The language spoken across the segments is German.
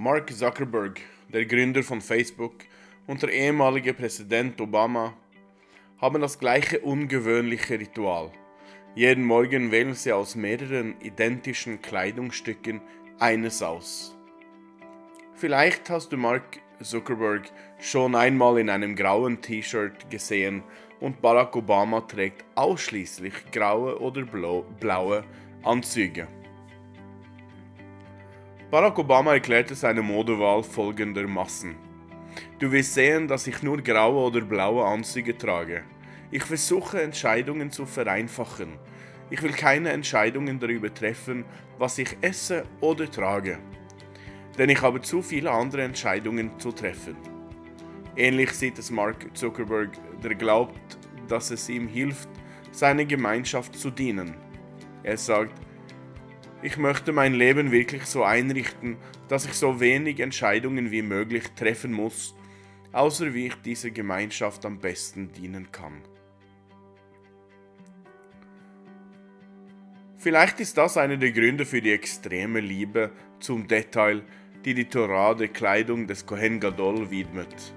Mark Zuckerberg, der Gründer von Facebook, und der ehemalige Präsident Obama haben das gleiche ungewöhnliche Ritual. Jeden Morgen wählen sie aus mehreren identischen Kleidungsstücken eines aus. Vielleicht hast du Mark Zuckerberg schon einmal in einem grauen T-Shirt gesehen und Barack Obama trägt ausschließlich graue oder blaue Anzüge. Barack Obama erklärte seine Modewahl folgendermaßen. Du wirst sehen, dass ich nur graue oder blaue Anzüge trage. Ich versuche Entscheidungen zu vereinfachen. Ich will keine Entscheidungen darüber treffen, was ich esse oder trage. Denn ich habe zu viele andere Entscheidungen zu treffen. Ähnlich sieht es Mark Zuckerberg, der glaubt, dass es ihm hilft, seiner Gemeinschaft zu dienen. Er sagt, ich möchte mein Leben wirklich so einrichten, dass ich so wenig Entscheidungen wie möglich treffen muss, außer wie ich dieser Gemeinschaft am besten dienen kann. Vielleicht ist das einer der Gründe für die extreme Liebe zum Detail, die die Torah der Kleidung des Kohen Gadol widmet.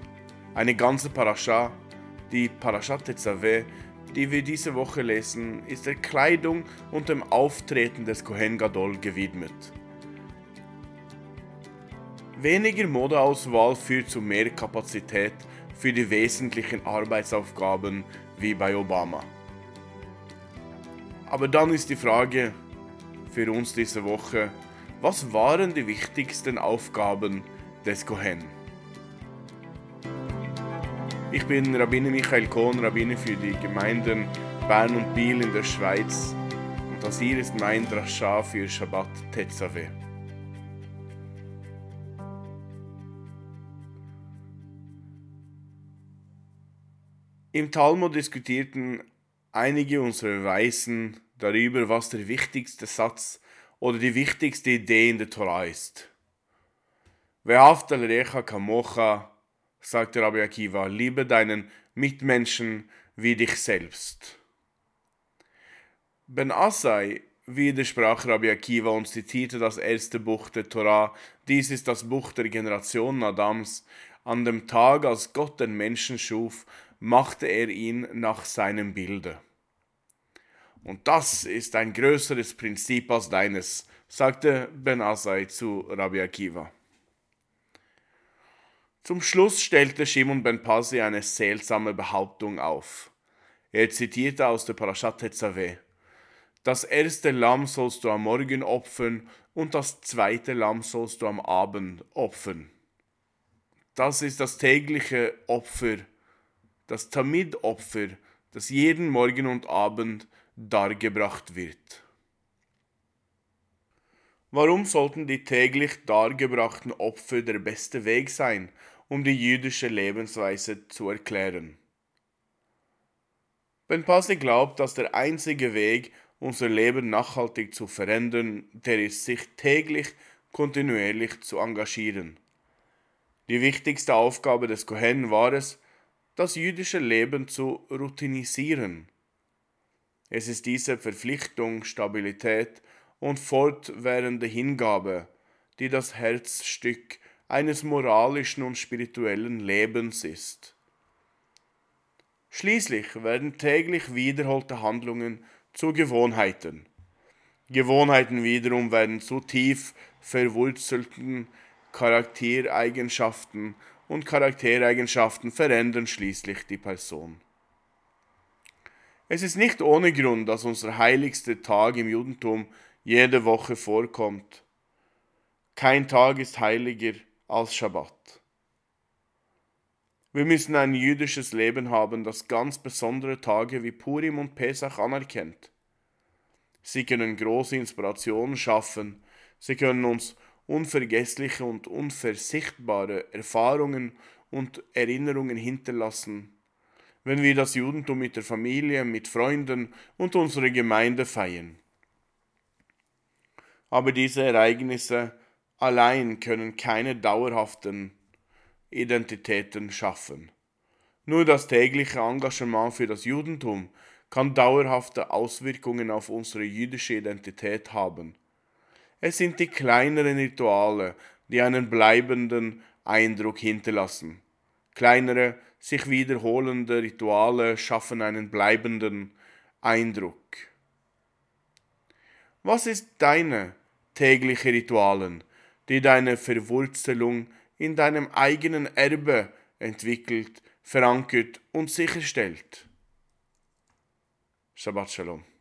Eine ganze Parascha, die Parashat Tetzaveh, die wir diese Woche lesen, ist der Kleidung und dem Auftreten des Kohen Gadol gewidmet. Weniger Modeauswahl führt zu mehr Kapazität für die wesentlichen Arbeitsaufgaben wie bei Obama. Aber dann ist die Frage für uns diese Woche, was waren die wichtigsten Aufgaben des Kohen? Ich bin Rabbiner Michael Kohn, Rabbiner für die Gemeinden Bern und Biel in der Schweiz und das hier ist mein Drascha für Shabbat Tetzaveh. Im Talmud diskutierten einige unserer Weisen darüber, was der wichtigste Satz oder die wichtigste Idee in der Torah ist. Ve'aftal recha kamocha sagte Rabbi Akiva, liebe deinen Mitmenschen wie dich selbst. Ben Asai widersprach Rabbi Akiva und zitierte das erste Buch der Torah. Dies ist das Buch der Generation Adams. An dem Tag, als Gott den Menschen schuf, machte er ihn nach seinem Bilde. Und das ist ein größeres Prinzip als deines, sagte Ben Asai zu Rabbi Akiva. Zum Schluss stellte Shimon ben Pasi eine seltsame Behauptung auf. Er zitierte aus der Parashat Tetzaveh. Das erste Lamm sollst du am Morgen opfern und das zweite Lamm sollst du am Abend opfern. Das ist das tägliche Opfer, das Tamid-Opfer, das jeden Morgen und Abend dargebracht wird. Warum sollten die täglich dargebrachten Opfer der beste Weg sein, um die jüdische Lebensweise zu erklären. Ben Pasi glaubt, dass der einzige Weg, unser Leben nachhaltig zu verändern, der ist, sich täglich kontinuierlich zu engagieren. Die wichtigste Aufgabe des Kohen war es, das jüdische Leben zu routinisieren. Es ist diese Verpflichtung, Stabilität und fortwährende Hingabe, die das Herzstück eines moralischen und spirituellen Lebens ist. Schließlich werden täglich wiederholte Handlungen zu Gewohnheiten. Gewohnheiten wiederum werden zu tief verwurzelten Charaktereigenschaften und Charaktereigenschaften verändern schließlich die Person. Es ist nicht ohne Grund, dass unser heiligster Tag im Judentum jede Woche vorkommt. Kein Tag ist heiliger als Schabbat. Wir müssen ein jüdisches Leben haben, das ganz besondere Tage wie Purim und Pesach anerkennt. Sie können große Inspirationen schaffen, sie können uns unvergessliche und unversichtbare Erfahrungen und Erinnerungen hinterlassen, wenn wir das Judentum mit der Familie, mit Freunden und unserer Gemeinde feiern. Aber diese Ereignisse allein können keine dauerhaften Identitäten schaffen. Nur das tägliche Engagement für das Judentum kann dauerhafte Auswirkungen auf unsere jüdische Identität haben. Es sind die kleineren Rituale, die einen bleibenden Eindruck hinterlassen. Kleinere, sich wiederholende Rituale schaffen einen bleibenden Eindruck. Was ist deine tägliche Ritualen, die deine Verwurzelung in deinem eigenen Erbe entwickelt, verankert und sicherstellt? Shabbat Shalom.